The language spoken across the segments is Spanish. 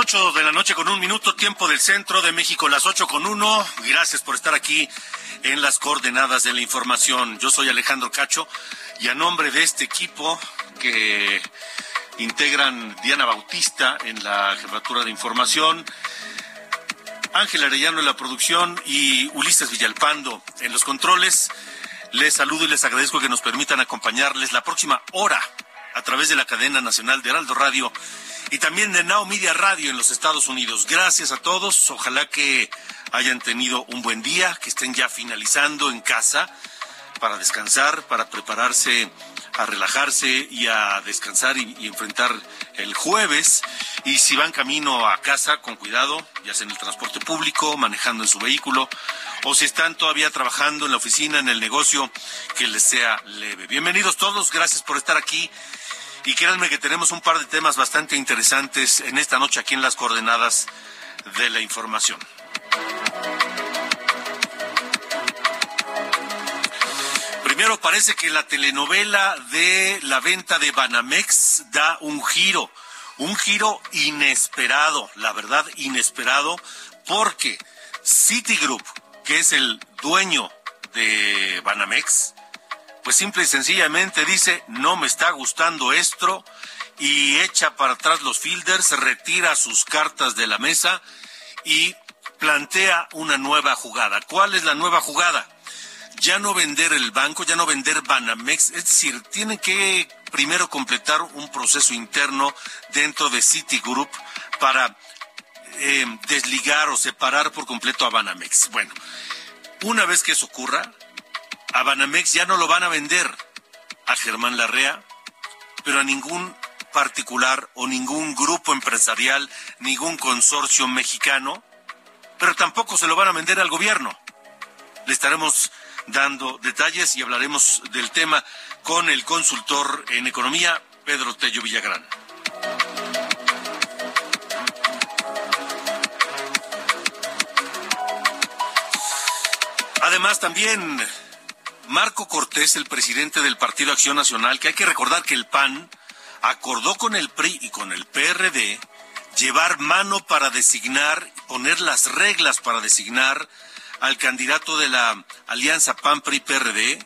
8 de la noche con un minuto, tiempo del centro de México, las 8 con uno. Gracias por estar aquí en las coordenadas de la información. Yo soy Alejandro Cacho y a nombre de este equipo que integran Diana Bautista en la jefatura de información, Ángel Arellano en la producción y Ulises Villalpando en los controles. Les saludo y les agradezco que nos permitan acompañarles la próxima hora a través de la cadena nacional de Heraldo Radio y también de Now Media Radio en los Estados Unidos. Gracias a todos. Ojalá que hayan tenido un buen día, que estén ya finalizando en casa para descansar, para prepararse a relajarse y a descansar y, y enfrentar el jueves. Y si van camino a casa, con cuidado, ya sea en el transporte público, manejando en su vehículo, o si están todavía trabajando en la oficina, en el negocio, que les sea leve. Bienvenidos todos, gracias por estar aquí. Y créanme que tenemos un par de temas bastante interesantes en esta noche aquí en las coordenadas de la información. Primero parece que la telenovela de la venta de Banamex da un giro, un giro inesperado, la verdad inesperado, porque Citigroup, que es el dueño de Banamex, pues simple y sencillamente dice, no me está gustando esto, y echa para atrás los fielders, retira sus cartas de la mesa y plantea una nueva jugada. ¿Cuál es la nueva jugada? Ya no vender el banco, ya no vender Banamex, es decir, tienen que primero completar un proceso interno dentro de Citigroup para eh, desligar o separar por completo a Banamex. Bueno, una vez que eso ocurra, a Banamex ya no lo van a vender a Germán Larrea, pero a ningún particular o ningún grupo empresarial, ningún consorcio mexicano, pero tampoco se lo van a vender al gobierno. Le estaremos dando detalles y hablaremos del tema con el consultor en economía, Pedro Tello Villagrán. Además, también Marco Cortés, el presidente del Partido Acción Nacional, que hay que recordar que el PAN acordó con el PRI y con el PRD llevar mano para designar, poner las reglas para designar al candidato de la alianza PAN-PRI-PRD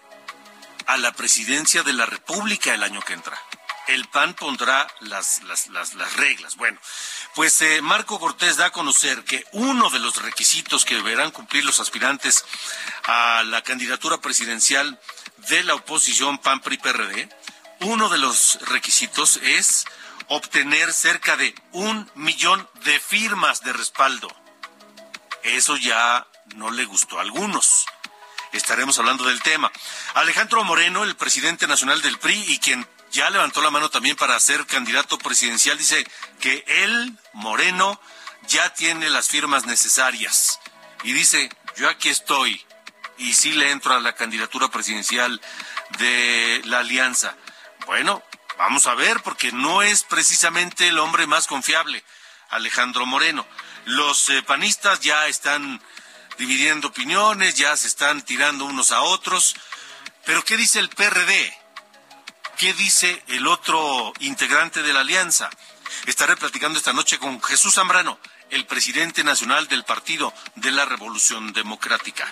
a la presidencia de la República el año que entra. El PAN pondrá las, las, las, las reglas. Bueno, pues eh, Marco Cortés da a conocer que uno de los requisitos que deberán cumplir los aspirantes a la candidatura presidencial de la oposición PAN-PRI-PRD, uno de los requisitos es obtener cerca de un millón de firmas de respaldo. Eso ya no le gustó a algunos. Estaremos hablando del tema. Alejandro Moreno, el presidente nacional del PRI y quien ya levantó la mano también para ser candidato presidencial, dice que él, Moreno, ya tiene las firmas necesarias. Y dice, yo aquí estoy y sí le entro a la candidatura presidencial de la alianza. Bueno, vamos a ver, porque no es precisamente el hombre más confiable, Alejandro Moreno. Los eh, panistas ya están dividiendo opiniones, ya se están tirando unos a otros. Pero ¿qué dice el PRD? ¿Qué dice el otro integrante de la alianza? Estaré platicando esta noche con Jesús Zambrano, el presidente nacional del Partido de la Revolución Democrática.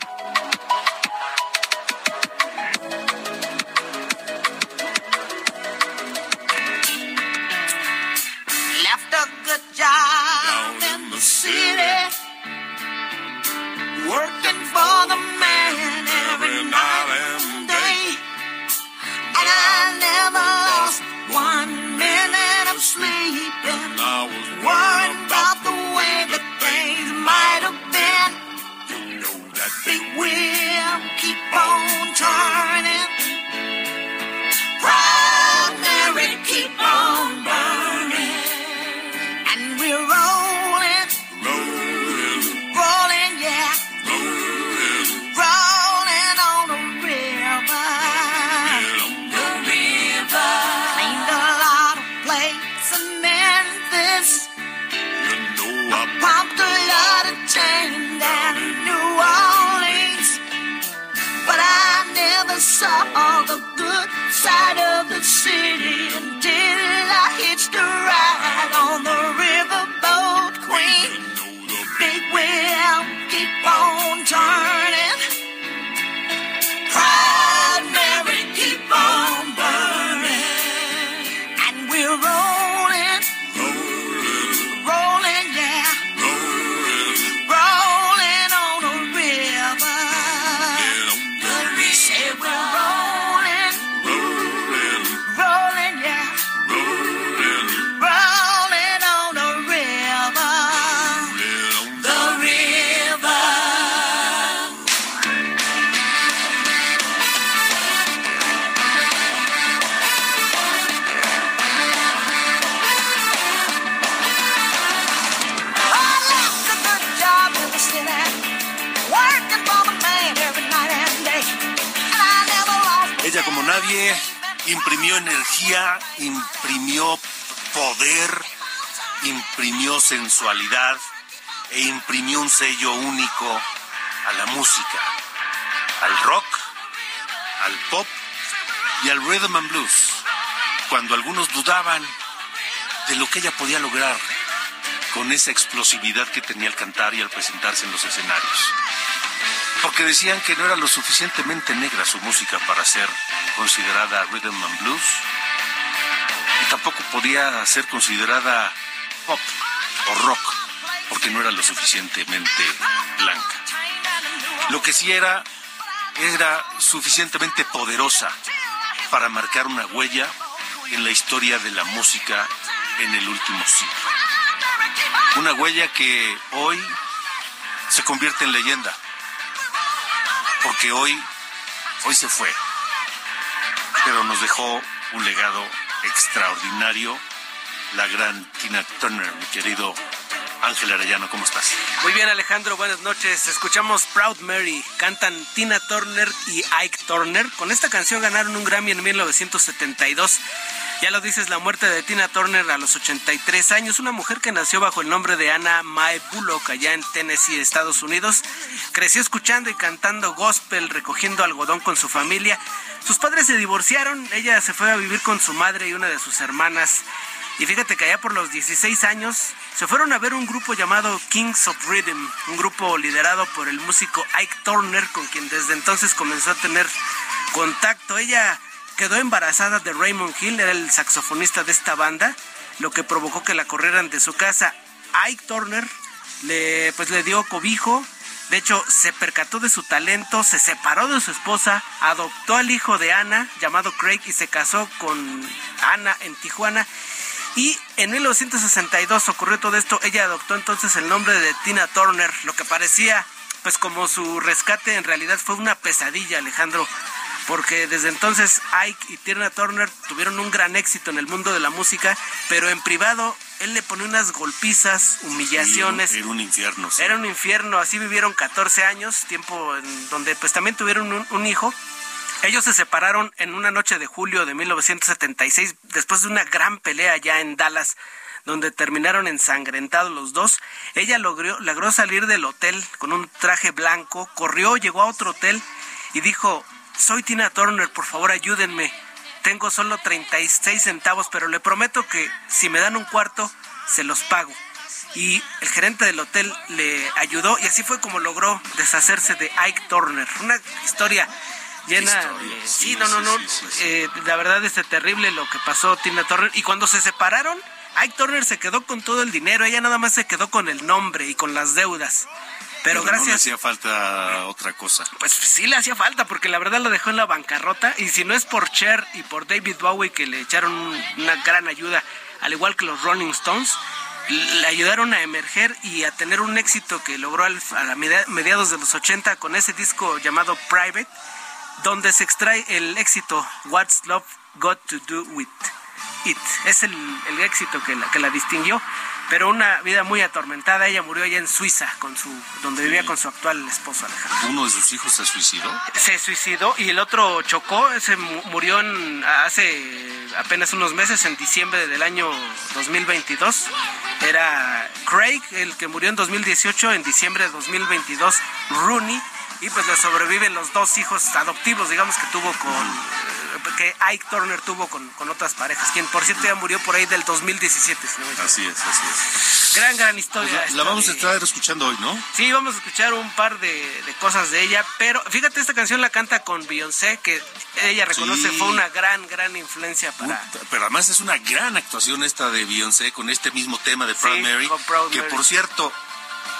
I never lost one minute of sleep, I was worried. Sensualidad e imprimió un sello único a la música, al rock, al pop y al rhythm and blues, cuando algunos dudaban de lo que ella podía lograr con esa explosividad que tenía al cantar y al presentarse en los escenarios. Porque decían que no era lo suficientemente negra su música para ser considerada rhythm and blues y tampoco podía ser considerada pop o rock porque no era lo suficientemente blanca. Lo que sí era era suficientemente poderosa para marcar una huella en la historia de la música en el último siglo. Una huella que hoy se convierte en leyenda porque hoy, hoy se fue, pero nos dejó un legado extraordinario, la gran Tina Turner, mi querido Ángel Arellano, ¿cómo estás? Muy bien, Alejandro, buenas noches. Escuchamos Proud Mary, cantan Tina Turner y Ike Turner. Con esta canción ganaron un Grammy en 1972. Ya lo dices, la muerte de Tina Turner a los 83 años, una mujer que nació bajo el nombre de Anna Mae Bullock allá en Tennessee, Estados Unidos. Creció escuchando y cantando gospel, recogiendo algodón con su familia. Sus padres se divorciaron, ella se fue a vivir con su madre y una de sus hermanas. Y fíjate que allá por los 16 años se fueron a ver un grupo llamado Kings of Rhythm, un grupo liderado por el músico Ike Turner, con quien desde entonces comenzó a tener contacto. Ella quedó embarazada de Raymond Hill, era el saxofonista de esta banda, lo que provocó que la corrieran de su casa. Ike Turner le, pues, le dio cobijo, de hecho se percató de su talento, se separó de su esposa, adoptó al hijo de Ana, llamado Craig, y se casó con Ana en Tijuana. Y en 1962 ocurrió todo esto, ella adoptó entonces el nombre de Tina Turner, lo que parecía pues como su rescate en realidad fue una pesadilla, Alejandro porque desde entonces Ike y Tina Turner tuvieron un gran éxito en el mundo de la música, pero en privado él le pone unas golpizas, humillaciones. era un infierno. Era un infierno, así vivieron 14 años, tiempo en donde pues también tuvieron un, un hijo. Ellos se separaron en una noche de julio de 1976 después de una gran pelea ya en Dallas donde terminaron ensangrentados los dos. Ella logró, salir del hotel con un traje blanco, corrió, llegó a otro hotel y dijo, soy Tina Turner, por favor ayúdenme. Tengo solo 36 centavos, pero le prometo que si me dan un cuarto, se los pago. y el gerente del hotel le ayudó y así fue como logró deshacerse de Ike Turner. Una historia llena de... Sí, no, no, no. Eh, la verdad es terrible lo que pasó Tina Turner. Y cuando se separaron, Ike Turner se quedó con todo el dinero, ella nada más se quedó con el nombre y con las deudas. Pero, gracias. No le hacía falta otra cosa. Pues sí le hacía falta, porque la verdad lo dejó en la bancarrota. Y si no es por Cher y por David Bowie que le echaron una gran ayuda, al igual que los Rolling Stones, le ayudaron a emerger y a tener un éxito que logró a mediados de los 80 con ese disco llamado Private, donde se extrae el éxito What's Love Got to Do With It. Es el, éxito que que la distinguió pero una vida muy atormentada. Ella murió allá en Suiza, con su, donde vivía con su actual esposo Alejandro. ¿Uno de sus hijos se suicidó? Se suicidó y el otro chocó, se murió en, hace apenas unos meses, en diciembre del año 2022. Era Craig, el que murió en 2018, en diciembre de 2022, Rooney, y pues le sobreviven los dos hijos adoptivos, digamos, que tuvo con que Ike Turner tuvo con, otras parejas, quien por cierto ya murió por ahí del 2017. así es, así es. Gran, gran historia. la, vamos a estar escuchando hoy, ¿no? Sí, vamos a escuchar un par de, cosas de ella, pero fíjate, esta canción la canta con Beyoncé, que ella reconoce fue una gran, gran influencia para... Pero además es una gran actuación esta de Beyoncé con este mismo tema de Proud Mary, que por cierto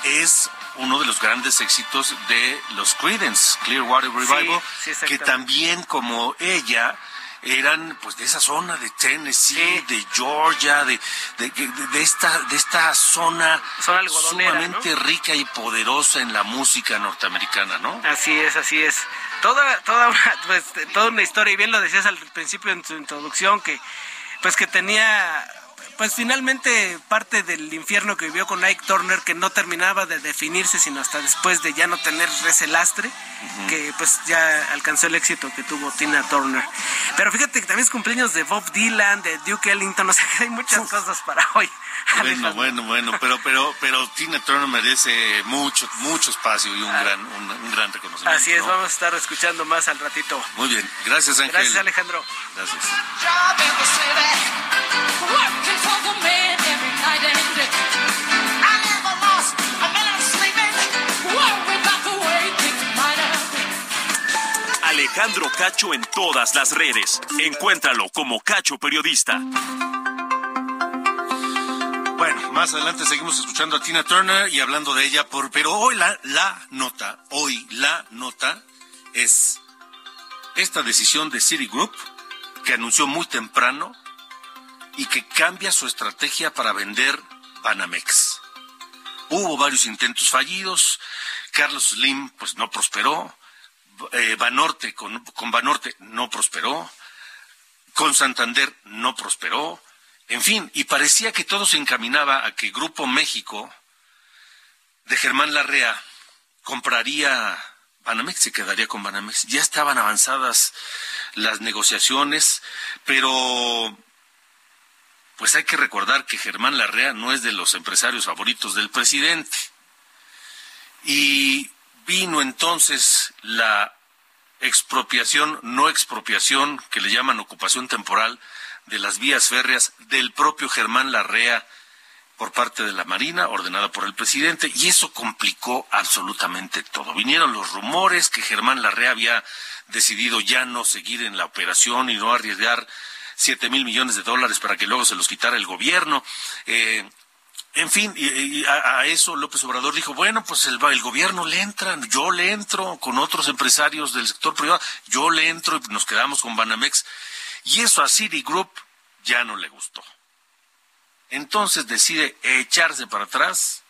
es uno de los grandes éxitos de los Creedence, Clearwater Revival, que también como ella eran pues de esa zona de Tennessee, de Georgia, de, de, esta de esta zona, sumamente rica y poderosa en la música norteamericana, ¿no? Así es, así es. Toda toda una, pues, toda una historia y bien lo decías al principio en tu introducción que pues que tenía pues finalmente parte del infierno que vivió con Ike Turner que no terminaba de definirse sino hasta después de ya no tener ese lastre que pues ya alcanzó el éxito que tuvo Tina Turner. Pero fíjate que también es cumpleaños de Bob Dylan, de Duke Ellington, o sea que hay muchas cosas para hoy. Bueno, bueno, bueno, pero pero pero Tina Turner merece mucho mucho espacio y un ah. gran un, gran reconocimiento. Así es, vamos a estar escuchando más al ratito. Muy bien, gracias Ángel. Gracias Alejandro. Gracias. Alejandro Cacho en todas las redes. Encuéntralo como Cacho Periodista. Bueno, más adelante seguimos escuchando a Tina Turner y hablando de ella, por, pero hoy la, la nota, hoy la nota es esta decisión de Citigroup que anunció muy temprano y que cambia su estrategia para vender Banamex. Hubo varios intentos fallidos, Carlos Slim pues no prosperó, eh, Banorte con, con Banorte no prosperó, con Santander no prosperó, en fin, y parecía que todo se encaminaba a que Grupo México de Germán Larrea compraría Banamex, se quedaría con Banamex. Ya estaban avanzadas las negociaciones, pero pues hay que recordar que Germán Larrea no es de los empresarios favoritos del presidente. Y vino entonces la expropiación, no expropiación, que le llaman ocupación temporal de las vías férreas del propio Germán Larrea por parte de la Marina, ordenada por el presidente, y eso complicó absolutamente todo. Vinieron los rumores que Germán Larrea había decidido ya no seguir en la operación y no arriesgar siete mil millones de dólares para que luego se los quitara el gobierno. Eh, en fin, y, a, eso López Obrador dijo, bueno, pues el, el, gobierno le entra, yo le entro con otros empresarios del sector privado, yo le entro y nos quedamos con Banamex. Y eso a Citigroup ya no le gustó. Entonces decide echarse para atrás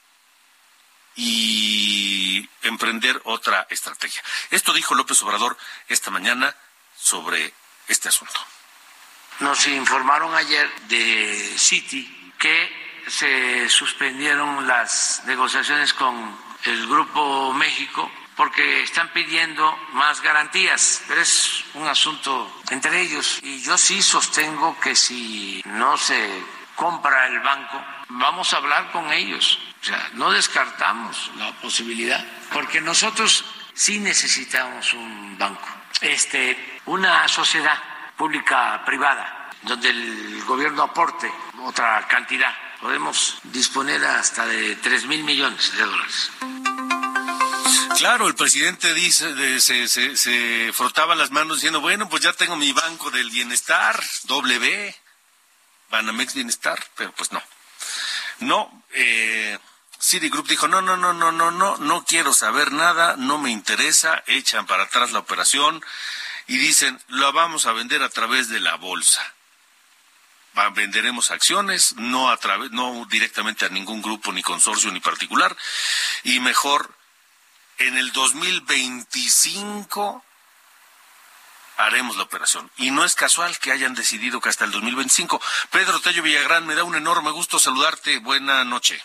y emprender otra estrategia. Esto dijo López Obrador esta mañana sobre este asunto. Nos informaron ayer de Citi que se suspendieron las negociaciones con el Grupo México porque están pidiendo más garantías, pero es un asunto entre ellos. Y yo sí sostengo que si no se compra el banco, vamos a hablar con ellos. O sea, no descartamos la posibilidad, porque nosotros sí necesitamos un banco, este, una sociedad pública privada, donde el gobierno aporte otra cantidad podemos disponer hasta de 3 mil millones de dólares. Claro, el presidente dice, se, se, frotaba las manos diciendo, bueno, pues ya tengo mi banco del bienestar, W, Banamex Bienestar, pero pues no. No, eh, Citigroup dijo, no, no, no, no, no, no, no quiero saber nada, no me interesa, echan para atrás la operación y dicen, lo vamos a vender a través de la bolsa. venderemos acciones, no a través, no directamente a ningún grupo, ni consorcio, ni particular, y mejor en el 2025 haremos la operación. Y no es casual que hayan decidido que hasta el 2025. Pedro Tello Villagrán, me da un enorme gusto saludarte. Buena noche.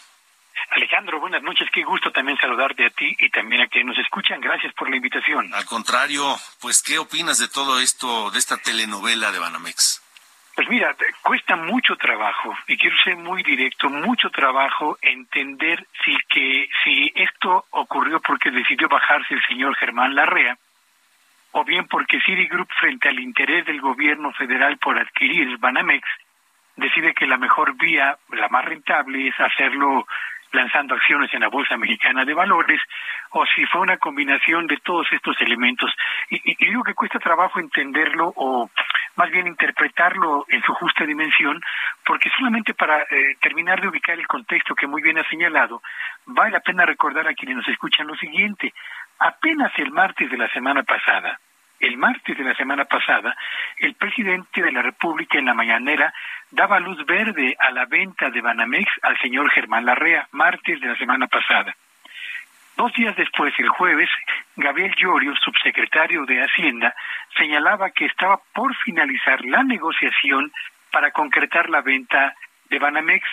Alejandro, buenas noches. Qué gusto también saludarte a ti y también a quienes nos escuchan. Gracias por la invitación. Al contrario, pues, ¿qué opinas de todo esto, de esta telenovela de Banamex? Pues mira, cuesta mucho trabajo, y quiero ser muy directo, mucho trabajo entender si que si esto ocurrió porque decidió bajarse el señor Germán Larrea, o bien porque Citigroup, frente al interés del gobierno federal por adquirir Banamex, decide que la mejor vía, la más rentable, es hacerlo lanzando acciones en la Bolsa Mexicana de Valores, o si fue una combinación de todos estos elementos. Y, digo que cuesta trabajo entenderlo o más bien interpretarlo en su justa dimensión, porque solamente para eh, terminar de ubicar el contexto que muy bien ha señalado, vale la pena recordar a quienes nos escuchan lo siguiente. Apenas el martes de la semana pasada, el martes de la semana pasada, el presidente de la República en la mañanera daba luz verde a la venta de Banamex al señor Germán Larrea, martes de la semana pasada. Dos días después, el jueves, Gabriel Llorio, subsecretario de Hacienda, señalaba que estaba por finalizar la negociación para concretar la venta de Banamex.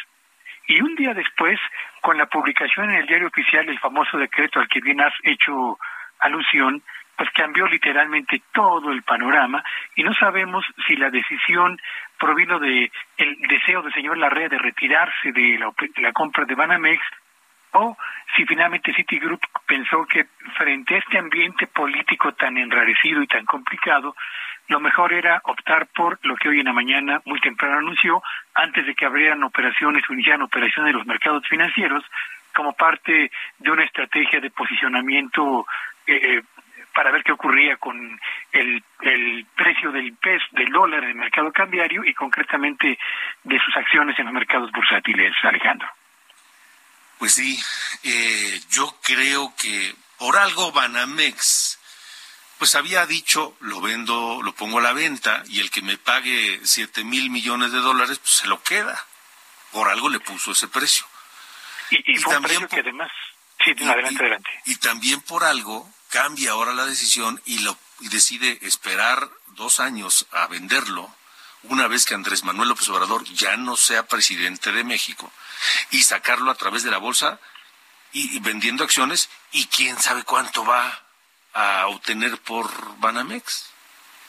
Y un día después, con la publicación en el diario oficial del famoso decreto al que bien has hecho alusión, pues cambió literalmente todo el panorama y no sabemos si la decisión provino de el deseo del señor Larrea de retirarse de la, compra de Banamex o si finalmente Citigroup pensó que frente a este ambiente político tan enrarecido y tan complicado, lo mejor era optar por lo que hoy en la mañana muy temprano anunció, antes de que abrieran operaciones o iniciaran operaciones en los mercados financieros, como parte de una estrategia de posicionamiento eh, eh para ver qué ocurría con el, el precio del pez, del dólar en el mercado cambiario y concretamente de sus acciones en los mercados bursátiles, Alejandro. Pues sí, eh, yo creo que por algo Banamex, pues había dicho, lo vendo, lo pongo a la venta y el que me pague siete mil millones de dólares, pues se lo queda. Por algo le puso ese precio. Y, también que además, sí, adelante, adelante. Y también por algo cambia ahora la decisión y, lo, decide esperar dos años a venderlo una vez que Andrés Manuel López Obrador ya no sea presidente de México y sacarlo a través de la bolsa y, vendiendo acciones y quién sabe cuánto va a obtener por Banamex,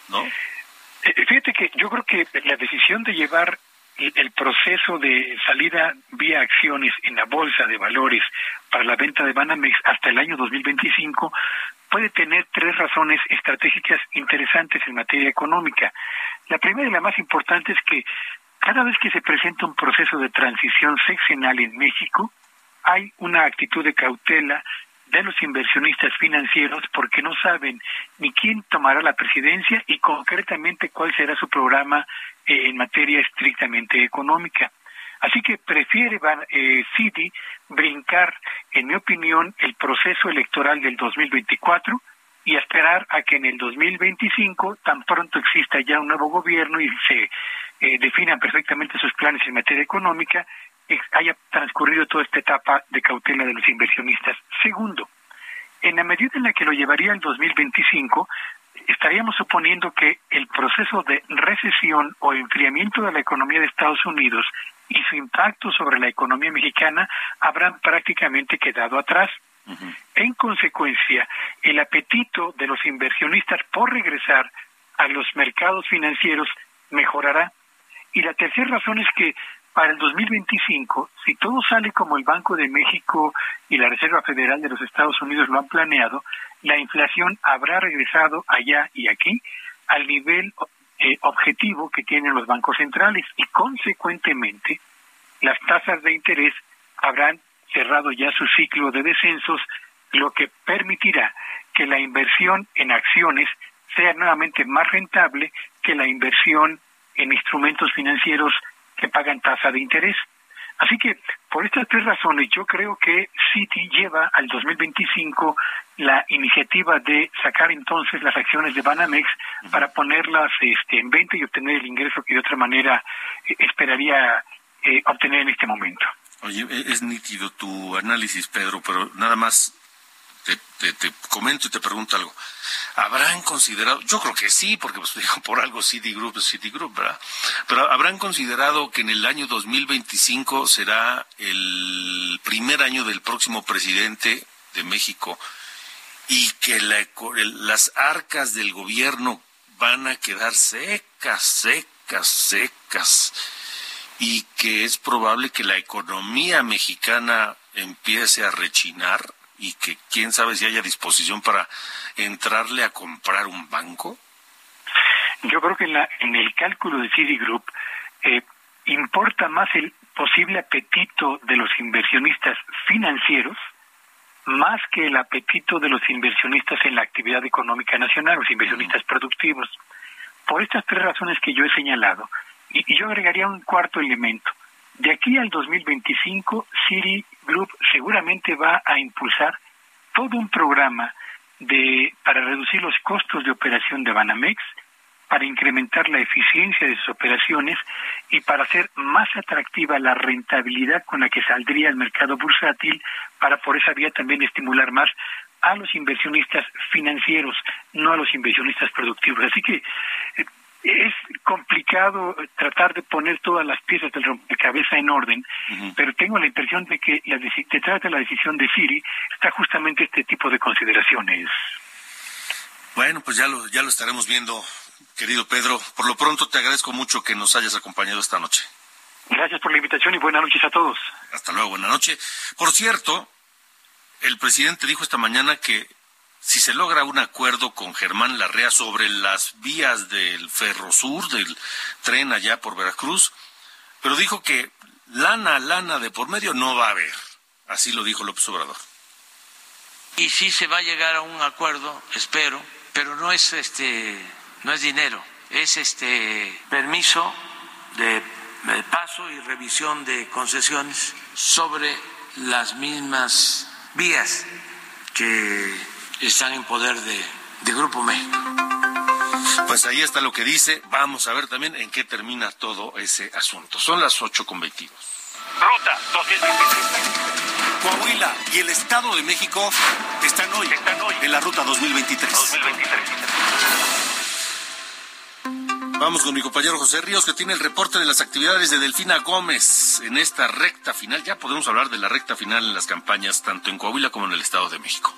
¿no? Eh, fíjate que yo creo que la decisión de llevar el proceso de salida vía acciones en la bolsa de valores para la venta de Banamex hasta el año 2025 puede tener tres razones estratégicas interesantes en materia económica. La primera y la más importante es que cada vez que se presenta un proceso de transición sexenal en México, hay una actitud de cautela de los inversionistas financieros porque no saben ni quién tomará la presidencia y concretamente cuál será su programa eh, en materia estrictamente económica. Así que prefiere eh, Citi brincar, en mi opinión, el proceso electoral del 2024 y esperar a que en el 2025 tan pronto exista ya un nuevo gobierno y se eh, definan perfectamente sus planes en materia económica, haya transcurrido toda esta etapa de cautela de los inversionistas. Segundo, en la medida en la que lo llevaría al 2025, estaríamos suponiendo que el proceso de recesión o enfriamiento de la economía de Estados Unidos y su impacto sobre la economía mexicana habrán prácticamente quedado atrás. En consecuencia, el apetito de los inversionistas por regresar a los mercados financieros mejorará. Y la tercera razón es que para el 2025, si todo sale como el Banco de México y la Reserva Federal de los Estados Unidos lo han planeado, la inflación habrá regresado allá y aquí al nivel eh, objetivo que tienen los bancos centrales y consecuentemente las tasas de interés habrán cerrado ya su ciclo de descensos, lo que permitirá que la inversión en acciones sea nuevamente más rentable que la inversión en instrumentos financieros que pagan tasa de interés. Así que por estas tres razones yo creo que Citi lleva al 2025 la iniciativa de sacar entonces las acciones de Banamex para ponerlas este, en venta y obtener el ingreso que de otra manera eh, esperaría eh, obtener en este momento. Oye, e-, es nítido tu análisis, Pedro, pero nada más te, te, comento y te pregunto algo. ¿Habrán considerado, yo creo que sí, porque pues digo, por algo Citigroup es Citigroup, ¿verdad? Pero ¿habrán considerado que en el año 2025 será el primer año del próximo presidente de México y que las arcas del gobierno van a quedar secas, secas, secas y que es probable que la economía mexicana empiece a rechinar? y que quién sabe si haya disposición para entrarle a comprar un banco? Yo creo que en, la, en el cálculo de Citigroup eh, importa más el posible apetito de los inversionistas financieros más que el apetito de los inversionistas en la actividad económica nacional, los inversionistas productivos. Por estas tres razones que yo he señalado, y, y yo agregaría un cuarto elemento. De aquí al 2025, Citigroup seguramente va a impulsar todo un programa de para reducir los costos de operación de Banamex, para incrementar la eficiencia de sus operaciones y para hacer más atractiva la rentabilidad con la que saldría el mercado bursátil para por esa vía también estimular más a los inversionistas financieros, no a los inversionistas productivos. Así que eh, es complicado tratar de poner todas las piezas del rompecabezas en orden, pero tengo la impresión de que la, detrás de la decisión de Siri está justamente este tipo de consideraciones. Bueno, pues ya lo, ya lo estaremos viendo, querido Pedro. Por lo pronto te agradezco mucho que nos hayas acompañado esta noche. Gracias por la invitación y buenas noches a todos. Hasta luego, buenas noches. Por cierto, el presidente dijo esta mañana que si se logra un acuerdo con Germán Larrea sobre las vías del Ferrosur, del tren allá por Veracruz, pero dijo que lana, lana de por medio no va a haber. Así lo dijo López Obrador. Y sí se va a llegar a un acuerdo, espero, pero no es este no es dinero, es este permiso de paso y revisión de concesiones sobre las mismas vías que están en poder de, Grupo México. Pues ahí está lo que dice. Vamos a ver también en qué termina todo ese asunto. Son las 8 con 22. Ruta 2023. Coahuila y el Estado de México están hoy, están hoy en la ruta 2023. 2023. Vamos con mi compañero José Ríos, que tiene el reporte de las actividades de Delfina Gómez en esta recta final. Ya podemos hablar de la recta final en las campañas, tanto en Coahuila como en el Estado de México.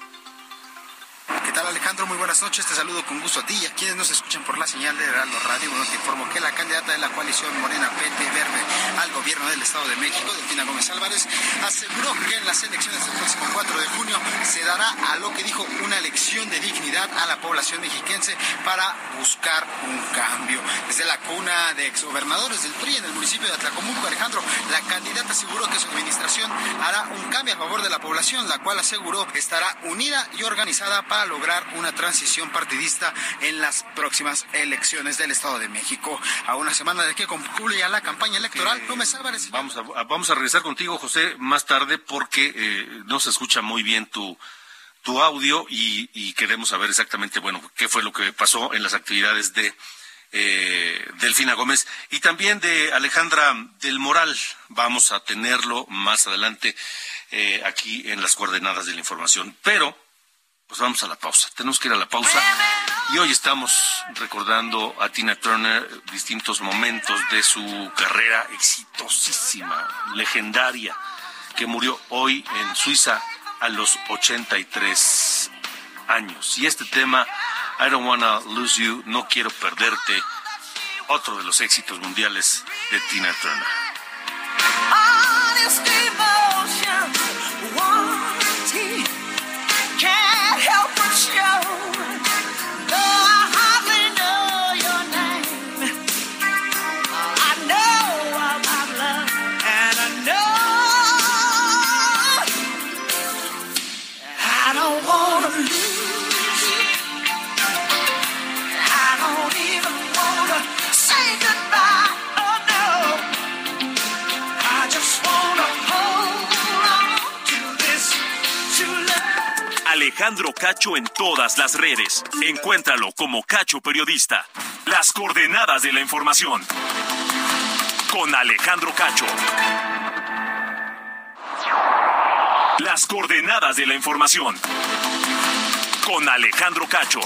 ¿Qué tal Alejandro? Muy buenas noches. Te saludo con gusto a ti y a quienes nos escuchan por la señal de Heraldo Radio. Bueno, te informo que la candidata de la coalición Morena PT Verde al gobierno del Estado de México, Delfina Gómez Álvarez, aseguró que en las elecciones del próximo 4 de junio se dará a lo que dijo una elección de dignidad a la población mexiquense para buscar un cambio. Desde la cuna de exgobernadores del PRI en el municipio de Atlacomulco, Alejandro, la candidata aseguró que su administración hará un cambio a favor de la población, la cual aseguró estará unida y organizada para lograr una transición partidista en las próximas elecciones del Estado de México. A una semana de que concluya la campaña electoral, Gómez Álvarez. Vamos a, vamos a regresar contigo, José, más tarde porque eh, no se escucha muy bien tu tu audio y, queremos saber exactamente, bueno, qué fue lo que pasó en las actividades de eh, Delfina Gómez y también de Alejandra del Moral. Vamos a tenerlo más adelante eh, aquí en las coordenadas de la información. Pero pues vamos a la pausa. Tenemos que ir a la pausa. Y hoy estamos recordando a Tina Turner distintos momentos de su carrera exitosísima, legendaria, que murió hoy en Suiza a los 83 años. Y este tema, I Don't Wanna Lose You, No Quiero Perderte, otro de los éxitos mundiales de Tina Turner. Alejandro Cacho en todas las redes. Encuéntralo como Cacho Periodista. Las coordenadas de la información. Con Alejandro Cacho. Las coordenadas de la información. Con Alejandro Cacho.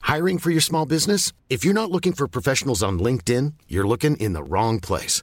Hiring for your small business? If you're not looking for professionals on LinkedIn, you're looking in the wrong place.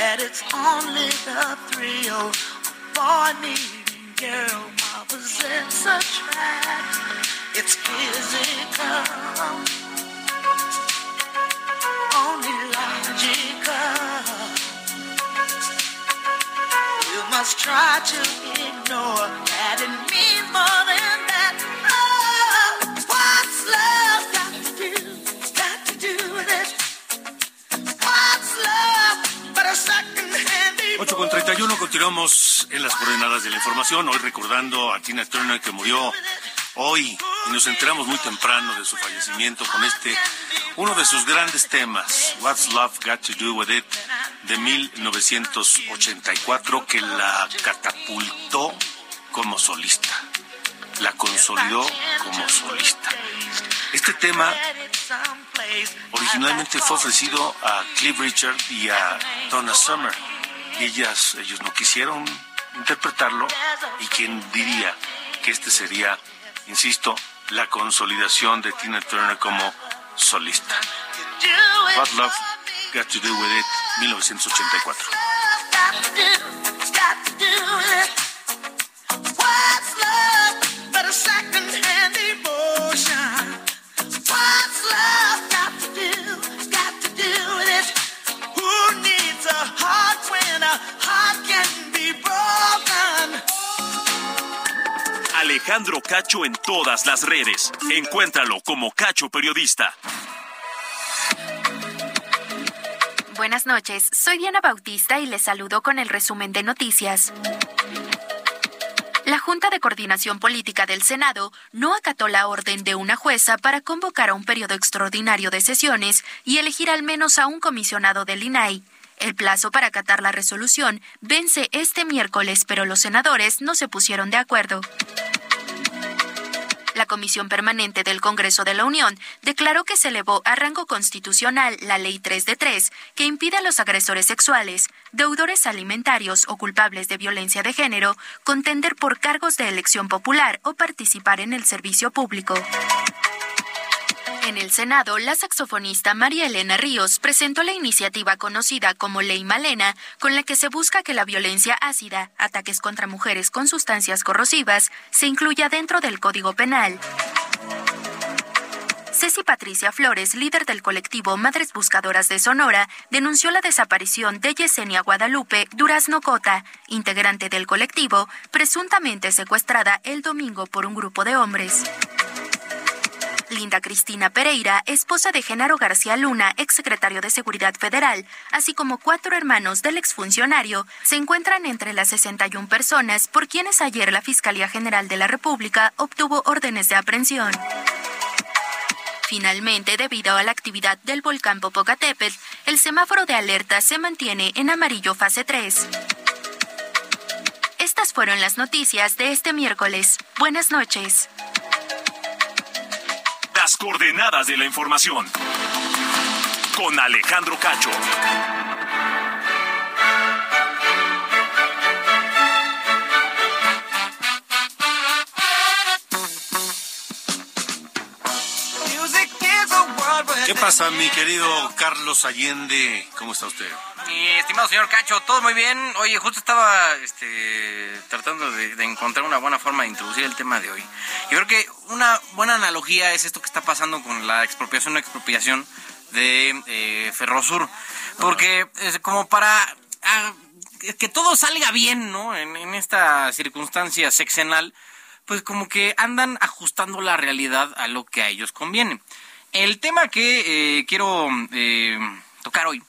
That it's only the thrill of boy meeting girl opposites attract. It's physical, only logical. You must try to ignore that it means more than continuamos en las coordenadas de la información, hoy recordando a Tina Turner que murió hoy y nos enteramos muy temprano de su fallecimiento con este, uno de sus grandes temas, What's Love Got to Do With It, de 1984, que la catapultó como solista, la consolidó como solista. Este tema originalmente fue ofrecido a Cliff Richard y a Donna Summer. Ellas, ellos no quisieron interpretarlo y quién diría que este sería, insisto, la consolidación de Tina Turner como solista. What Love Got to Do With It, 1984. Alejandro Cacho en todas las redes. Encuéntralo como Cacho Periodista. Buenas noches, soy Diana Bautista y les saludo con el resumen de noticias. La Junta de Coordinación Política del Senado no acató la orden de una jueza para convocar a un periodo extraordinario de sesiones y elegir al menos a un comisionado del INAI. El plazo para acatar la resolución vence este miércoles, pero los senadores no se pusieron de acuerdo. Comisión Permanente del Congreso de la Unión declaró que se elevó a rango constitucional la Ley 3 de 3, que impide a los agresores sexuales, deudores alimentarios o culpables de violencia de género contender por cargos de elección popular o participar en el servicio público. En el Senado, la saxofonista María Elena Ríos presentó la iniciativa conocida como Ley Malena, con la que se busca que la violencia ácida, ataques contra mujeres con sustancias corrosivas, se incluya dentro del Código Penal. Ceci Patricia Flores, líder del colectivo Madres Buscadoras de Sonora, denunció la desaparición de Yesenia Guadalupe Durazno Cota, integrante del colectivo, presuntamente secuestrada el domingo por un grupo de hombres. Linda Cristina Pereira, esposa de Genaro García Luna, exsecretario de Seguridad Federal, así como cuatro hermanos del exfuncionario, se encuentran entre las 61 personas por quienes ayer la Fiscalía General de la República obtuvo órdenes de aprehensión. Finalmente, debido a la actividad del volcán Popocatépetl, el semáforo de alerta se mantiene en amarillo fase 3. Estas fueron las noticias de este miércoles. Buenas noches. Coordenadas de la información. con Alejandro Cacho. ¿Qué pasa, mi querido Carlos Allende? ¿Cómo está usted? Mi estimado señor Cacho, todo muy bien. Oye, justo estaba este, tratando de, de encontrar una buena forma de introducir el tema de hoy. Yo creo que una buena analogía es esto que está pasando con la expropiación o expropiación de eh, Ferrosur. Porque es como para ah, que todo salga bien, ¿no? En, en esta circunstancia sexenal, pues como que andan ajustando la realidad a lo que a ellos conviene. El tema que eh, quiero eh, tocar hoy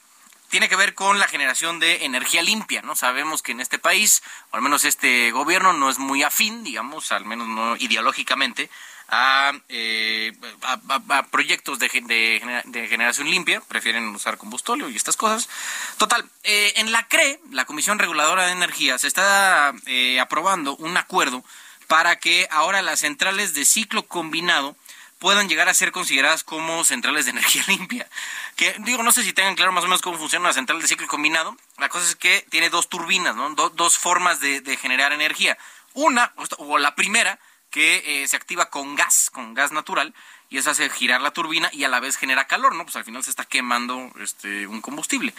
tiene que ver con la generación de energía limpia, ¿no? Sabemos que en este país, o al menos este gobierno, no es muy afín, digamos, al menos no ideológicamente, a, eh, a, proyectos de, de generación limpia, prefieren usar combustóleo y estas cosas. Total, eh, en la CRE, la Comisión Reguladora de Energía, se está eh, aprobando un acuerdo para que ahora las centrales de ciclo combinado puedan llegar a ser consideradas como centrales de energía limpia. Que digo, no sé si tengan claro más o menos cómo funciona una central de ciclo combinado. La cosa es que tiene dos turbinas, ¿no? Do- dos formas de, generar energía. Una, o la primera, que eh, se activa con gas, con gas natural, y eso hace girar la turbina y a la vez genera calor, ¿no? Pues al final se está quemando este, un combustible.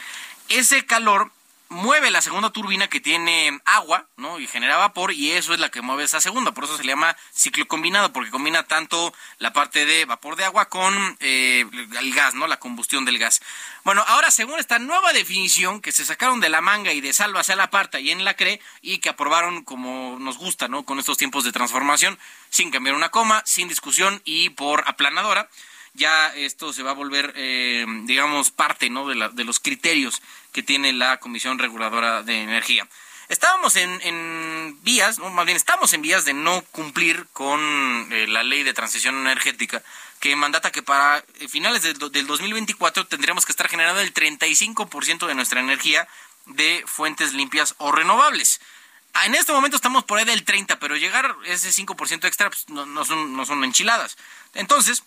Ese calor mueve la segunda turbina que tiene agua, ¿no? Y genera vapor y eso es la que mueve esa segunda. Por eso se le llama ciclo combinado, porque combina tanto la parte de vapor de agua con eh, el gas, ¿no? La combustión del gas. Bueno, ahora según esta nueva definición que se sacaron de la manga y de salva hacia la parta y en la CRE y que aprobaron como nos gusta, ¿no? Con estos tiempos de transformación, sin cambiar una coma, sin discusión y por aplanadora ya esto se va a volver, eh, digamos, parte ¿no? de los criterios que tiene la Comisión Reguladora de Energía. Estábamos en, en vías, ¿no? más bien estamos en vías de no cumplir con eh, la ley de transición energética que mandata que para eh, finales do- del 2024 tendríamos que estar generando el 35% de nuestra energía de fuentes limpias o renovables. Ah, En este momento estamos por ahí del 30, pero llegar ese 5% extra pues, no son enchiladas. Entonces,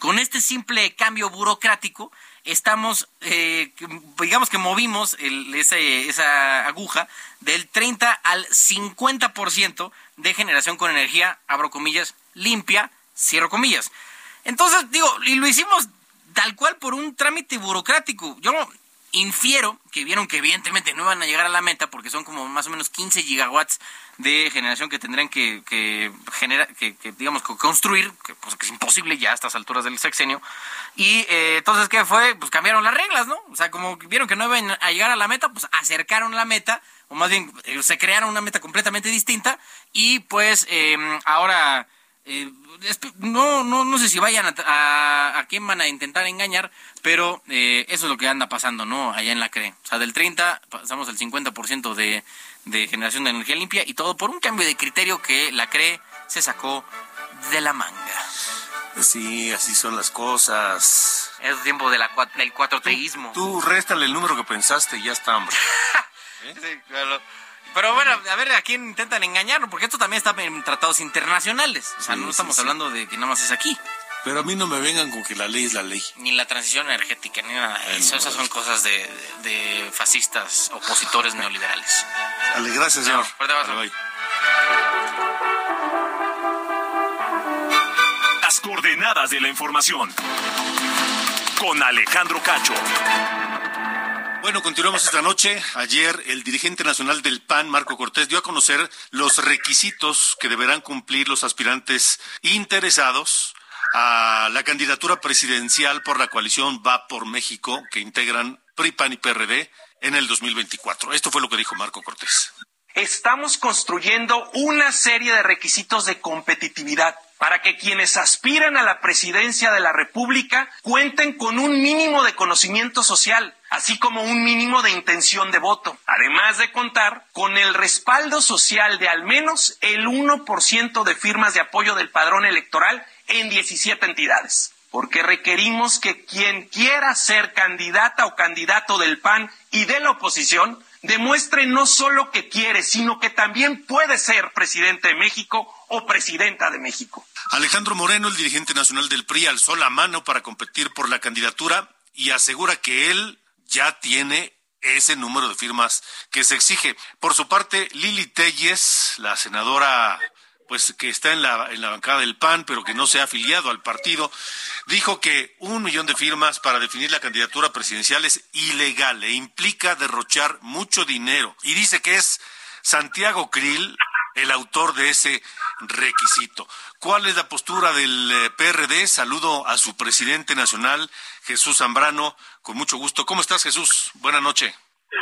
con este simple cambio burocrático, estamos, eh, digamos que movimos el- ese- esa aguja del 30 al 50% de generación con energía, abro comillas, limpia, cierro comillas. Entonces, digo, y lo hicimos tal cual por un trámite burocrático. Yo infiero que vieron que evidentemente no iban a llegar a la meta porque son como más o menos 15 gigawatts de generación que tendrían que, generar, que, digamos, construir, que, pues, que es imposible ya a estas alturas del sexenio. Y eh, entonces, ¿qué fue? Pues cambiaron las reglas, ¿no? O sea, como vieron que no iban a llegar a la meta, pues acercaron la meta, o más bien eh, se crearon una meta completamente distinta y pues eh, ahora... Eh, no, no, no sé si vayan a, a, a quién van a intentar engañar, pero eh, eso es lo que anda pasando, ¿no? Allá en la CRE. O sea, del 30 pasamos al 50% de, de generación de energía limpia y todo por un cambio de criterio que la CRE se sacó de la manga. Sí, así son las cosas. Es tiempo de la, del cuatroteísmo. Tú réstale el número que pensaste y ya está, hombre. Sí, claro. Pero bueno, a ver a quién intentan engañar, porque esto también está en tratados internacionales. O sea, Sí, no sí, estamos sí. hablando de que nada más es aquí. Pero a mí no me vengan con que la ley es la ley. Ni la transición energética, ni nada de eso. Esas son cosas de, de- de fascistas, opositores neoliberales. Dale, gracias, No, señor. fuerte abrazo. Dale, bye. Las coordenadas de la información. Con Alejandro Cacho. Bueno, continuamos esta noche. Ayer el dirigente nacional del PAN, Marco Cortés, dio a conocer los requisitos que deberán cumplir los aspirantes interesados a la candidatura presidencial por la coalición Va por México, que integran PRI, PAN y PRD en el 2024. Esto fue lo que dijo Marco Cortés. Estamos construyendo una serie de requisitos de competitividad para que quienes aspiran a la presidencia de la República cuenten con un mínimo de conocimiento social, así como un mínimo de intención de voto, además de contar con el respaldo social de al menos el 1% de firmas de apoyo del padrón electoral en 17 entidades. Porque requerimos que quien quiera ser candidata o candidato del PAN y de la oposición demuestre no solo que quiere, sino que también puede ser presidente de México o presidenta de México. Alejandro Moreno, el dirigente nacional del PRI, alzó la mano para competir por la candidatura y asegura que él ya tiene ese número de firmas que se exige. Por su parte, Lili Telles, la senadora pues que está en la, en la bancada del PAN, pero que no se ha afiliado al partido, dijo que un millón de firmas para definir la candidatura presidencial es ilegal e implica derrochar mucho dinero. Y dice que es Santiago Krill el autor de ese requisito. ¿Cuál es la postura del eh, PRD? Saludo a su presidente nacional, Jesús Zambrano, con mucho gusto. ¿Cómo estás, Jesús? Buenas noches.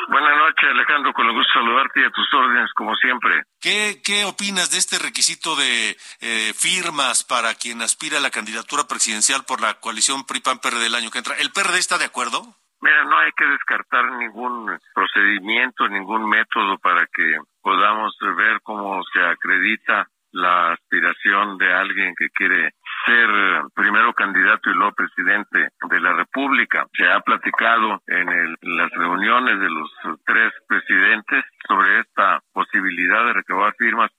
Buenas noches, Alejandro. Con el gusto de saludarte y a tus órdenes, como siempre. ¿Qué, qué opinas de este requisito de eh, firmas para quien aspira a la candidatura presidencial por la coalición PRI-PAN-PRD del año que entra? ¿El PRD está de acuerdo? Mira, no hay que descartar ningún procedimiento, ningún método para que podamos ver cómo se acredita la aspiración de alguien que quiere ser primero candidato y luego presidente de la República. Se ha platicado en, las reuniones de los tres presidentes sobre esta posibilidad de recabar firmas.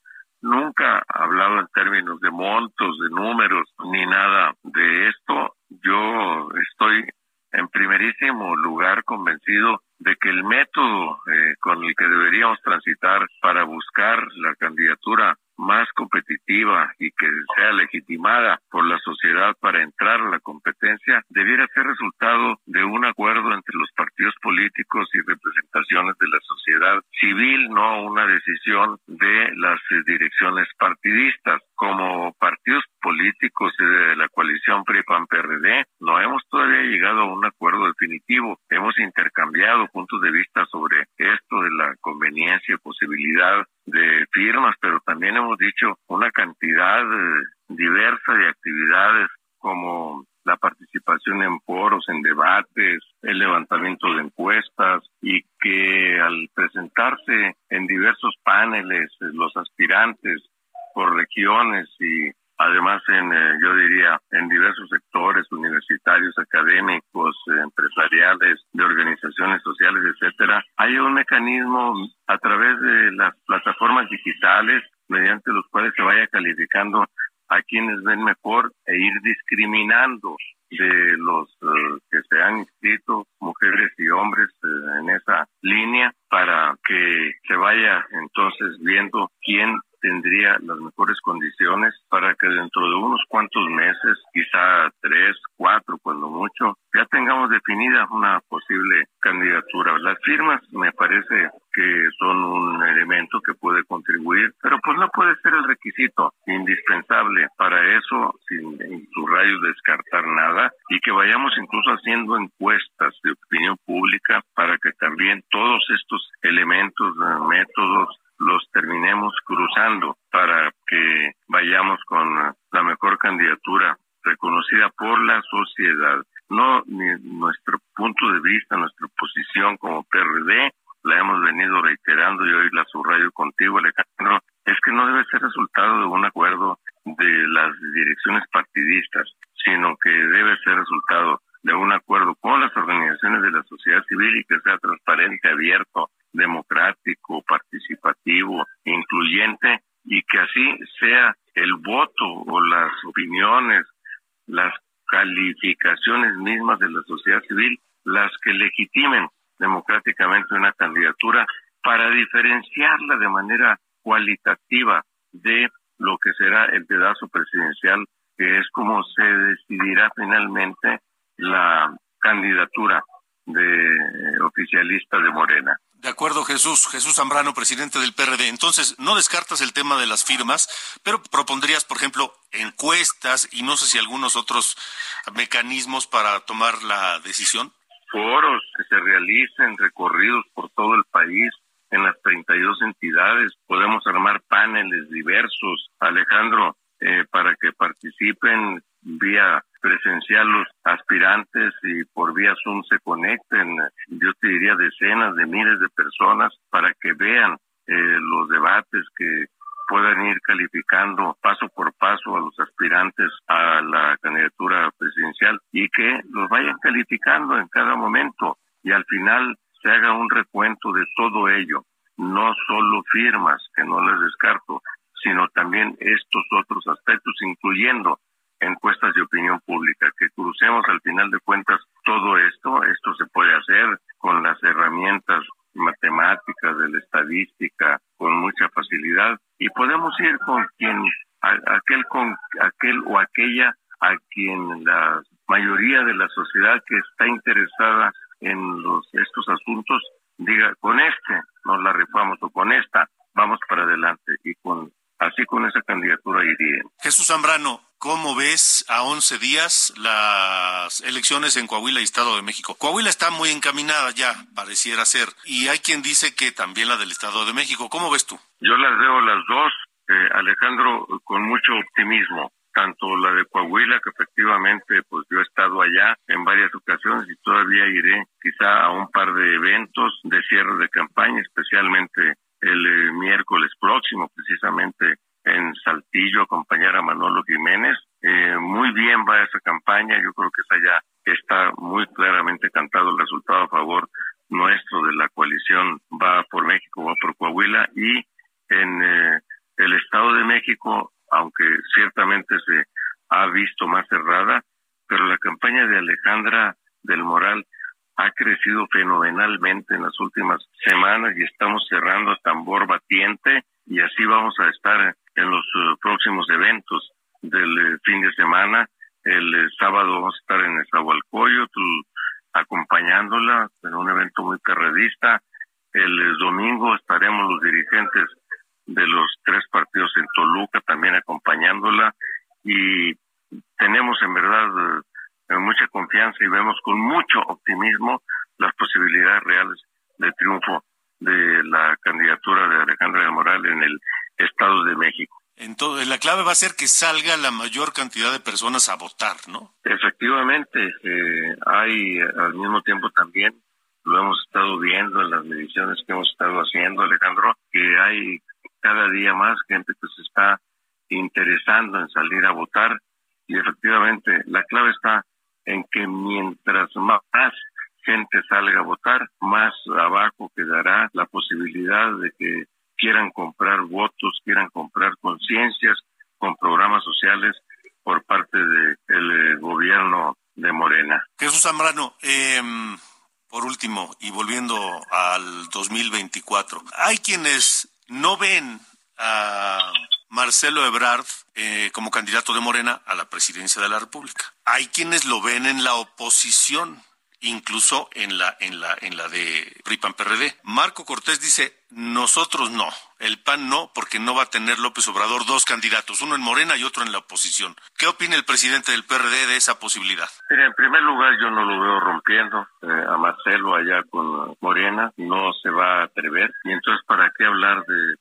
Nunca ha hablado en términos de montos, de números, ni nada de esto. Yo estoy en primerísimo lugar convencido de que el método eh, con el que deberíamos transitar para buscar la candidatura más competitiva y que sea legitimada por la sociedad para entrar a la competencia debiera ser resultado de un acuerdo entre los partidos políticos y representaciones de la sociedad civil, no una decisión de las direcciones partidistas. Como partidos políticos de la coalición PRI-PAN-PRD, no hemos todavía llegado a un acuerdo definitivo. Hemos intercambiado puntos de vista sobre esto de la conveniencia y posibilidad de firmas, pero también hemos dicho una cantidad eh, diversa de actividades como la participación en foros, en debates, el levantamiento de encuestas y que al presentarse en diversos paneles eh, los aspirantes por regiones y además en, eh, yo diría, en diversos sectores universitarios, académicos, empresariales, de organizaciones sociales, etcétera, hay un mecanismo a través de las plataformas digitales mediante los cuales se vaya calificando a quienes ven mejor e ir discriminando de los eh, que se han inscrito, mujeres y hombres eh, en esa línea, para que se vaya entonces viendo quién tendría las mejores condiciones para que dentro de unos cuantos meses, quizá tres, cuatro, cuando mucho, ya tengamos definida una posible candidatura. Las firmas me parece que son un elemento que puede contribuir, pero pues no puede ser el requisito indispensable para eso, sin en rayos descartar nada, y que vayamos incluso haciendo encuestas de opinión pública para que también todos estos elementos, métodos, los terminemos cruzando para que vayamos con la mejor candidatura reconocida por la sociedad. No ni nuestro punto de vista, nuestra posición como PRD, la hemos venido reiterando y hoy la subrayo contigo, Alejandro, es que no debe ser resultado de un acuerdo de las direcciones partidistas, sino que debe ser resultado de un acuerdo con las organizaciones de la sociedad civil y que sea transparente, abierto, democrático, participativo, incluyente y que así sea el voto o las opiniones, las de la sociedad civil las que legitimen democráticamente una candidatura para diferenciarla de manera cualitativa de lo que será el pedazo presidencial, que es como se decidirá finalmente la candidatura de oficialista de Morena. Acuerdo, Jesús. Jesús Zambrano, presidente del PRD. Entonces, no descartas el tema de las firmas, pero propondrías, por ejemplo, encuestas y no sé si algunos otros mecanismos para tomar la decisión. Foros que se realicen, recorridos por todo el país, en las 32 entidades. Podemos armar paneles diversos, Alejandro, eh, para que participen vía presencial los aspirantes y por vía Zoom se conecten, yo te diría decenas de miles de personas para que vean eh, los debates que puedan ir calificando paso por paso a los aspirantes a la candidatura presidencial y que los vayan calificando en cada momento y al final se haga un recuento de todo ello, no solo firmas, que no les descarto, sino también estos otros aspectos, incluyendo encuestas de opinión pública, que crucemos al final de cuentas todo esto. Esto se puede hacer con las herramientas matemáticas, de la estadística, con mucha facilidad y podemos ir con quien, aquel, con aquel o aquella a quien la mayoría de la sociedad que está interesada en los, estos asuntos diga con este nos la rifamos o con esta vamos para adelante y con así con esa candidatura iría. Jesús Zambrano, ¿cómo ves a 11 días las elecciones en Coahuila y Estado de México? Coahuila está muy encaminada ya, pareciera ser, y hay quien dice que también la del Estado de México. ¿Cómo ves tú? Yo las veo las dos, eh, Alejandro, con mucho optimismo tanto la de Coahuila, que efectivamente pues yo he estado allá en varias ocasiones y todavía iré quizá a un par de eventos de cierre de campaña, especialmente el eh, miércoles próximo, precisamente en Saltillo, acompañar a Manolo Jiménez. Eh, muy bien va esa campaña, yo creo que esa ya está muy claramente cantado el resultado a favor nuestro de la coalición va por México, va por Coahuila y en eh, el Estado de México aunque ciertamente se ha visto más cerrada, pero la campaña de Alejandra del Moral ha crecido fenomenalmente en las últimas semanas y estamos cerrando a tambor batiente y así vamos a estar en los eh, próximos eventos del eh, fin de semana. El eh, sábado vamos a estar en Esahualcoyotl acompañándola en un evento muy perredista. El domingo estaremos los dirigentes de los tres partidos en Toluca también acompañándola y tenemos en verdad mucha confianza y vemos con mucho optimismo las posibilidades reales de triunfo de la candidatura de Alejandra de Moral en el Estado de México. Entonces, la clave va a ser que salga la mayor cantidad de personas a votar, ¿no? Efectivamente, eh, hay al mismo tiempo también, lo hemos estado viendo en las mediciones que hemos estado haciendo, Alejandro, que hay cada día más gente que se está interesando en salir a votar y efectivamente la clave está en que mientras más gente salga a votar, más abajo quedará la posibilidad de que quieran comprar votos, quieran comprar conciencias con programas sociales por parte del eh, gobierno de Morena. Jesús Zambrano, eh, por último, y volviendo al 2024, hay quienes no ven a Marcelo Ebrard eh, como candidato de Morena a la presidencia de la República. Hay quienes lo ven en la oposición, incluso en la en la en la de PRIPAN PRD. Marco Cortés dice, "Nosotros no, el PAN no porque no va a tener López Obrador dos candidatos, uno en Morena y otro en la oposición." ¿Qué opina el presidente del PRD de esa posibilidad? en primer lugar yo no lo veo rompiendo eh, a Marcelo allá con Morena, no se va a atrever y entonces para qué hablar de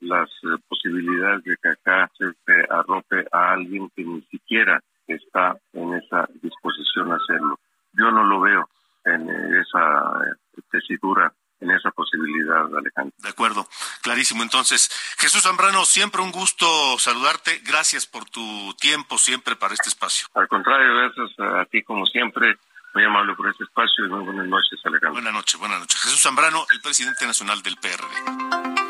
las eh, posibilidades de que acá se arrope a alguien que ni siquiera está en esa disposición a hacerlo. Yo no lo veo en esa eh, tesitura, en esa posibilidad, Alejandro. De acuerdo, clarísimo. Entonces, Jesús Zambrano, siempre un gusto saludarte. Gracias por tu tiempo siempre para este espacio. Al contrario, gracias a ti como siempre. Muy amable por este espacio y muy buenas noches, Alejandro. Buenas noches, buenas noches. Jesús Zambrano, el presidente nacional del PRD.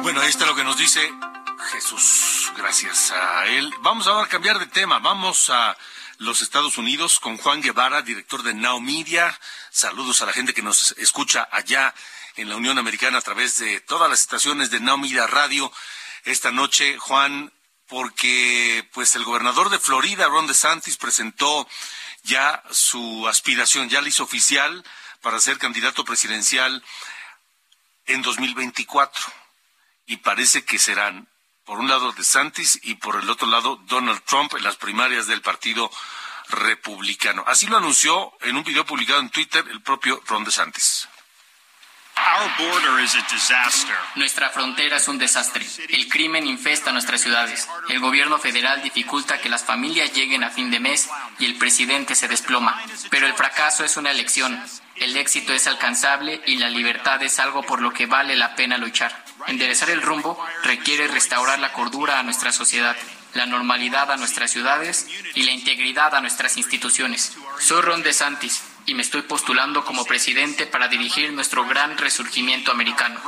Bueno, ahí está lo que nos dice Jesús. Gracias a él. Vamos ahora a cambiar de tema. Vamos a los Estados Unidos con Juan Guevara, director de Now Media. Saludos a la gente que nos escucha allá en la Unión Americana a través de todas las estaciones de Now Media Radio. Esta noche, Juan, porque pues el gobernador de Florida, Ron DeSantis, presentó ya su aspiración, ya la hizo oficial para ser candidato presidencial en 2024 y parece que serán, por un lado, DeSantis y por el otro lado, Donald Trump en las primarias del Partido Republicano. Así lo anunció en un video publicado en Twitter el propio Ron DeSantis. Nuestra frontera es un desastre. El crimen infesta nuestras ciudades. El gobierno federal dificulta que las familias lleguen a fin de mes y el presidente se desploma. Pero el fracaso es una elección. El éxito es alcanzable y la libertad es algo por lo que vale la pena luchar. Enderezar el rumbo requiere restaurar la cordura a nuestra sociedad, la normalidad a nuestras ciudades y la integridad a nuestras instituciones. Soy Ron DeSantis y me estoy postulando como presidente para dirigir nuestro gran resurgimiento americano.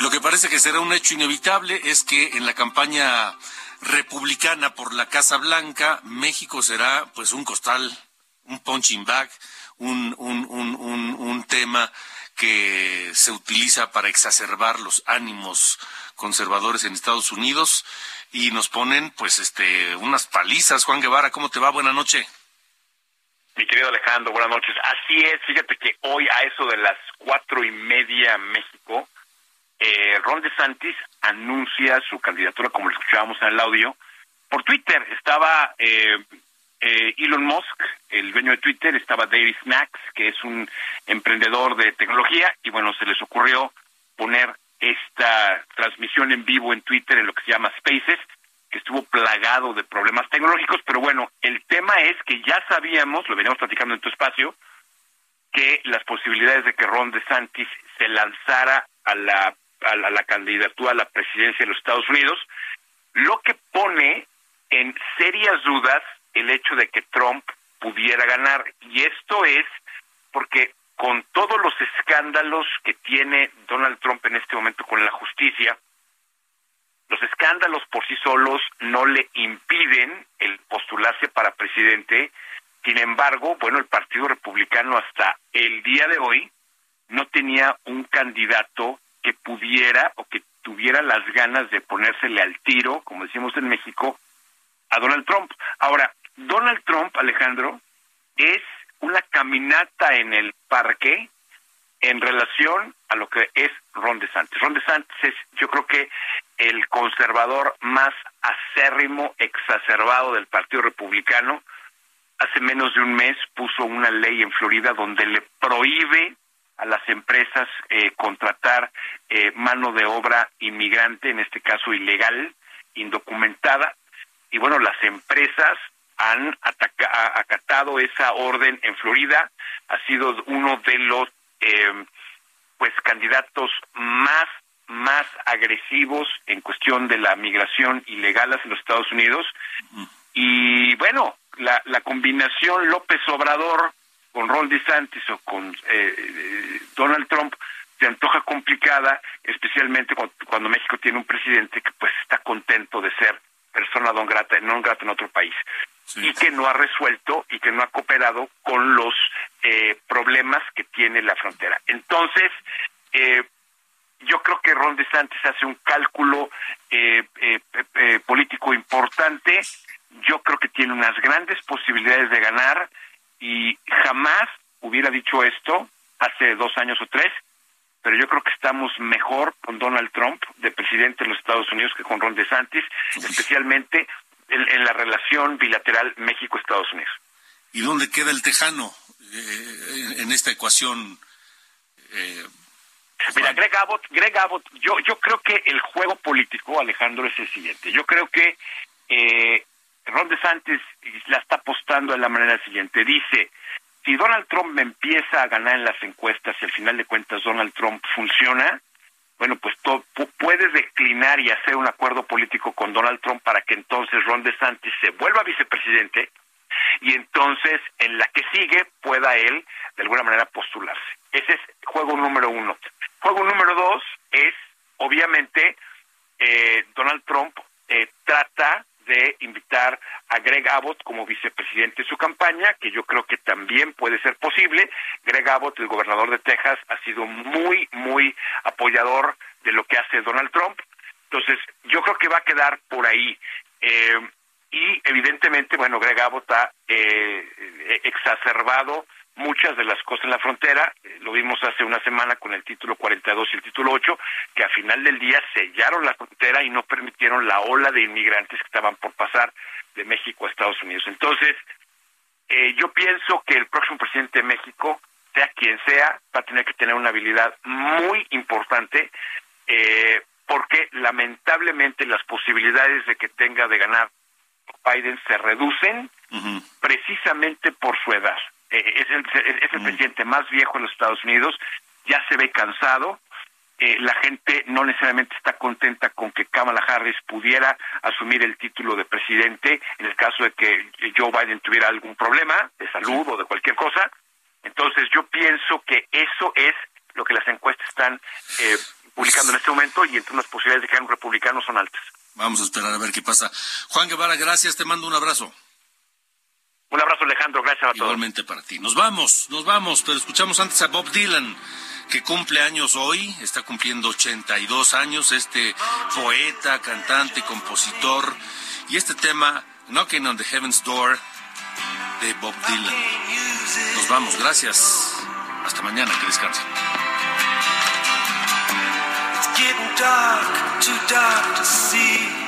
Lo que parece que será un hecho inevitable es que en la campaña republicana por la Casa Blanca, México será pues un costal, un punching bag, un, un, un, un, tema que se utiliza para exacerbar los ánimos conservadores en Estados Unidos y nos ponen pues este unas palizas. Juan Guevara, ¿cómo te va? Buenas noches. Mi querido Alejandro, buenas noches. Así es, fíjate que hoy a eso de las cuatro y media México, eh, Ron DeSantis anuncia su candidatura, como lo escuchábamos en el audio, por Twitter. Estaba eh, eh, Elon Musk, el dueño de Twitter, estaba David Snacks, que es un emprendedor de tecnología, y bueno, se les ocurrió poner esta transmisión en vivo en Twitter en lo que se llama Spaces, que estuvo plagado de problemas tecnológicos, pero bueno, el tema es que ya sabíamos, lo veníamos platicando en tu espacio, que las posibilidades de que Ron DeSantis se lanzara a la, a la, a la candidatura a la presidencia de los Estados Unidos, lo que pone en serias dudas el hecho de que Trump pudiera ganar. Y esto es porque con todos los escándalos que tiene Donald Trump en este momento con la justicia, los escándalos por sí solos no le impiden el postularse para presidente. Sin embargo, bueno, el Partido Republicano hasta el día de hoy no tenía un candidato que pudiera o que tuviera las ganas de ponérsele al tiro, como decimos en México, a Donald Trump. Ahora, Donald Trump, Alejandro, es una caminata en el parque en relación a lo que es Ron DeSantis. Ron DeSantis es, yo creo que el conservador más acérrimo, exacerbado del Partido Republicano. Hace menos de un mes puso una ley en Florida donde le prohíbe a las empresas eh, contratar eh, mano de obra inmigrante, en este caso ilegal, indocumentada. Y bueno, las empresas han acatado esa orden en Florida. Ha sido uno de los eh, pues candidatos más más agresivos en cuestión de la migración ilegal hacia los Estados Unidos. Y bueno, la, la combinación López Obrador con Ron DeSantis o con eh, Donald Trump se antoja complicada, especialmente cuando, cuando, México tiene un presidente que pues está contento de ser persona non grata, non grata en otro país sí. y que no ha resuelto y que no ha cooperado con los eh, problemas que tiene la frontera. Entonces, eh, yo creo que Ron DeSantis hace un cálculo eh, eh, eh, político importante. Yo creo que tiene unas grandes posibilidades de ganar y jamás hubiera dicho esto hace dos años o tres, pero yo creo que estamos mejor con Donald Trump de presidente de los Estados Unidos que con Ron DeSantis, especialmente en, en la relación bilateral México-Estados Unidos. ¿Y dónde queda el tejano eh, en, en esta ecuación? Eh, Mira, Greg Abbott, Greg Abbott, yo, yo creo que el juego político, Alejandro, es el siguiente. Yo creo que eh, Ron DeSantis la está apostando de la manera siguiente. Dice, si Donald Trump me empieza a ganar en las encuestas y al final de cuentas Donald Trump funciona, bueno, pues to, puede declinar y hacer un acuerdo político con Donald Trump para que entonces Ron DeSantis se vuelva vicepresidente y entonces en la que sigue pueda él de alguna manera postularse. Ese es juego número uno. Juego número dos es, obviamente, eh, Donald Trump eh, trata de invitar a Greg Abbott como vicepresidente de su campaña, que yo creo que también puede ser posible. Greg Abbott, el gobernador de Texas, ha sido muy, muy apoyador de lo que hace Donald Trump. Entonces, yo creo que va a quedar por ahí. Eh, y evidentemente, bueno, Greg Abbott ha eh, exacerbado muchas de las cosas en la frontera, eh, lo vimos hace una semana con el título 42 y el título 8, que a final del día sellaron la frontera y no permitieron la ola de inmigrantes que estaban por pasar de México a Estados Unidos. Entonces, eh, yo pienso que el próximo presidente de México, sea quien sea, va a tener que tener una habilidad muy importante, eh, porque lamentablemente las posibilidades de que tenga de ganar Biden se reducen uh -huh. precisamente por su edad eh, es el, es el mm. presidente más viejo en los Estados Unidos, ya se ve cansado, eh, la gente no necesariamente está contenta con que Kamala Harris pudiera asumir el título de presidente en el caso de que Joe Biden tuviera algún problema de salud sí. o de cualquier cosa. Entonces yo pienso que eso es lo que las encuestas están eh, publicando en este momento y entonces las posibilidades de que haya un republicano son altas. Vamos a esperar a ver qué pasa. Juan Guevara, gracias, te mando un abrazo. Un abrazo, Alejandro, gracias a todos. Igualmente para ti. Nos vamos, nos vamos, pero escuchamos antes a Bob Dylan, que cumple años hoy, está cumpliendo 82 años, este poeta, cantante, compositor, y este tema, Knocking on the Heaven's Door, de Bob Dylan. Nos vamos, gracias. Hasta mañana, que descansen. It's getting dark, too dark to see.